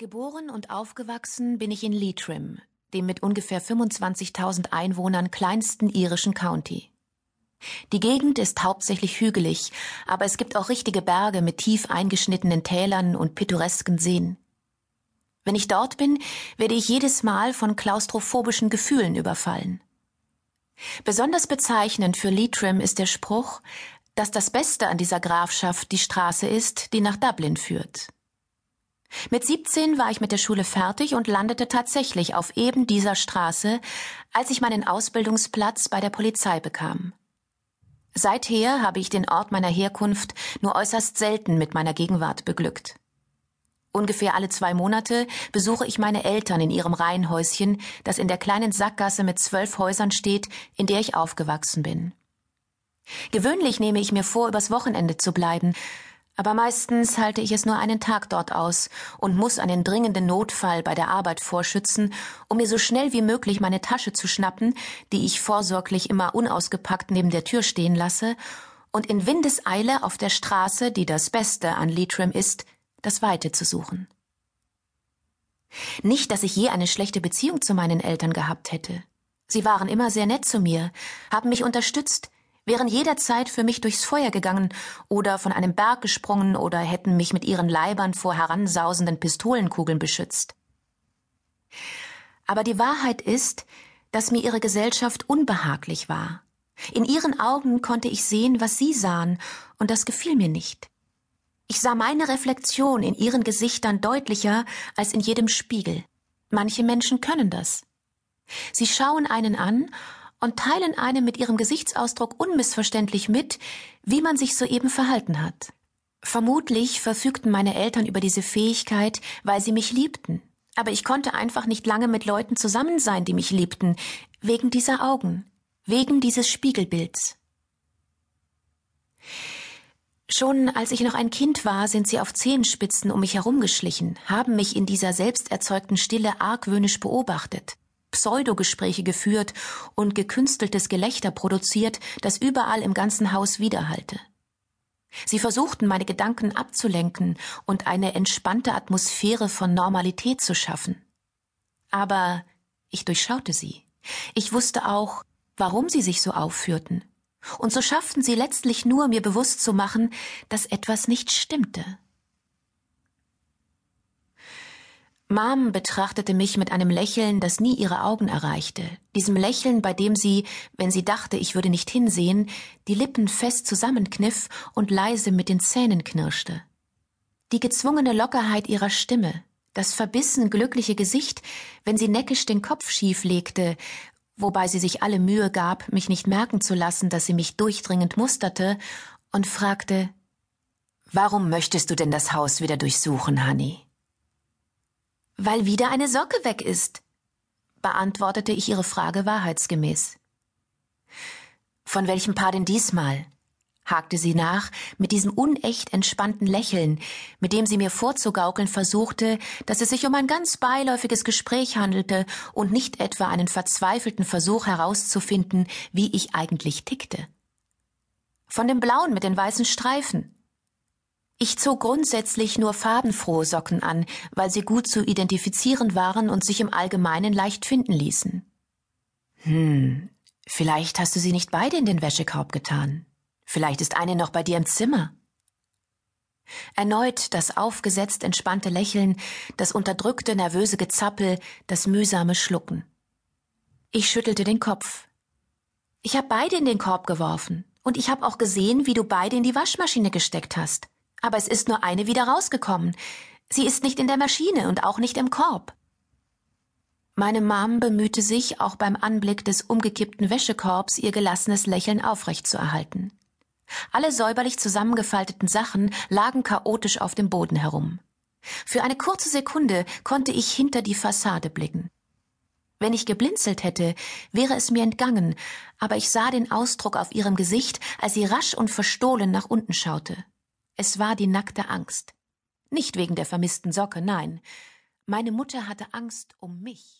Geboren und aufgewachsen bin ich in Leitrim, dem mit ungefähr 25.000 Einwohnern kleinsten irischen County. Die Gegend ist hauptsächlich hügelig, aber es gibt auch richtige Berge mit tief eingeschnittenen Tälern und pittoresken Seen. Wenn ich dort bin, werde ich jedes Mal von klaustrophobischen Gefühlen überfallen. Besonders bezeichnend für Leitrim ist der Spruch, dass das Beste an dieser Grafschaft die Straße ist, die nach Dublin führt. Mit 17 war ich mit der Schule fertig und landete tatsächlich auf eben dieser Straße, als ich meinen Ausbildungsplatz bei der Polizei bekam. Seither habe ich den Ort meiner Herkunft nur äußerst selten mit meiner Gegenwart beglückt. Ungefähr alle zwei Monate besuche ich meine Eltern in ihrem Reihenhäuschen, das in der kleinen Sackgasse mit zwölf Häusern steht, in der ich aufgewachsen bin. Gewöhnlich nehme ich mir vor, übers Wochenende zu bleiben, aber meistens halte ich es nur einen Tag dort aus und muss einen dringenden Notfall bei der Arbeit vorschützen, um mir so schnell wie möglich meine Tasche zu schnappen, die ich vorsorglich immer unausgepackt neben der Tür stehen lasse, und in Windeseile auf der Straße, die das Beste an Leitrim ist, das Weite zu suchen. Nicht, dass ich je eine schlechte Beziehung zu meinen Eltern gehabt hätte. Sie waren immer sehr nett zu mir, haben mich unterstützt, wären jederzeit für mich durchs Feuer gegangen oder von einem Berg gesprungen oder hätten mich mit ihren Leibern vor heransausenden Pistolenkugeln beschützt. Aber die Wahrheit ist, dass mir ihre Gesellschaft unbehaglich war. In ihren Augen konnte ich sehen, was sie sahen, und das gefiel mir nicht. Ich sah meine Reflexion in ihren Gesichtern deutlicher als in jedem Spiegel. Manche Menschen können das. Sie schauen einen an und teilen einem mit ihrem Gesichtsausdruck unmissverständlich mit, wie man sich soeben verhalten hat. Vermutlich verfügten meine Eltern über diese Fähigkeit, weil sie mich liebten. Aber ich konnte einfach nicht lange mit Leuten zusammen sein, die mich liebten, wegen dieser Augen, wegen dieses Spiegelbilds. Schon als ich noch ein Kind war, sind sie auf Zehenspitzen um mich herumgeschlichen, haben mich in dieser selbst erzeugten Stille argwöhnisch beobachtet. Pseudogespräche geführt und gekünsteltes Gelächter produziert, das überall im ganzen Haus widerhallte. Sie versuchten, meine Gedanken abzulenken und eine entspannte Atmosphäre von Normalität zu schaffen. Aber ich durchschaute sie. Ich wusste auch, warum sie sich so aufführten. Und so schafften sie letztlich nur, mir bewusst zu machen, dass etwas nicht stimmte. Mom betrachtete mich mit einem Lächeln, das nie ihre Augen erreichte, diesem Lächeln, bei dem sie, wenn sie dachte, ich würde nicht hinsehen, die Lippen fest zusammenkniff und leise mit den Zähnen knirschte. Die gezwungene Lockerheit ihrer Stimme, das verbissen glückliche Gesicht, wenn sie neckisch den Kopf schief legte, wobei sie sich alle Mühe gab, mich nicht merken zu lassen, dass sie mich durchdringend musterte, und fragte Warum möchtest du denn das Haus wieder durchsuchen, Honey? Weil wieder eine Socke weg ist, beantwortete ich ihre Frage wahrheitsgemäß. Von welchem Paar denn diesmal? hakte sie nach, mit diesem unecht entspannten Lächeln, mit dem sie mir vorzugaukeln versuchte, dass es sich um ein ganz beiläufiges Gespräch handelte und nicht etwa einen verzweifelten Versuch herauszufinden, wie ich eigentlich tickte. Von dem blauen mit den weißen Streifen, ich zog grundsätzlich nur farbenfrohe Socken an, weil sie gut zu identifizieren waren und sich im Allgemeinen leicht finden ließen. Hm, vielleicht hast du sie nicht beide in den Wäschekorb getan. Vielleicht ist eine noch bei dir im Zimmer. Erneut das aufgesetzt entspannte Lächeln, das unterdrückte nervöse Gezappel, das mühsame Schlucken. Ich schüttelte den Kopf. Ich habe beide in den Korb geworfen, und ich habe auch gesehen, wie du beide in die Waschmaschine gesteckt hast. Aber es ist nur eine wieder rausgekommen. Sie ist nicht in der Maschine und auch nicht im Korb. Meine Mom bemühte sich, auch beim Anblick des umgekippten Wäschekorbs ihr gelassenes Lächeln aufrechtzuerhalten. Alle säuberlich zusammengefalteten Sachen lagen chaotisch auf dem Boden herum. Für eine kurze Sekunde konnte ich hinter die Fassade blicken. Wenn ich geblinzelt hätte, wäre es mir entgangen, aber ich sah den Ausdruck auf ihrem Gesicht, als sie rasch und verstohlen nach unten schaute. Es war die nackte Angst. Nicht wegen der vermissten Socke, nein. Meine Mutter hatte Angst um mich.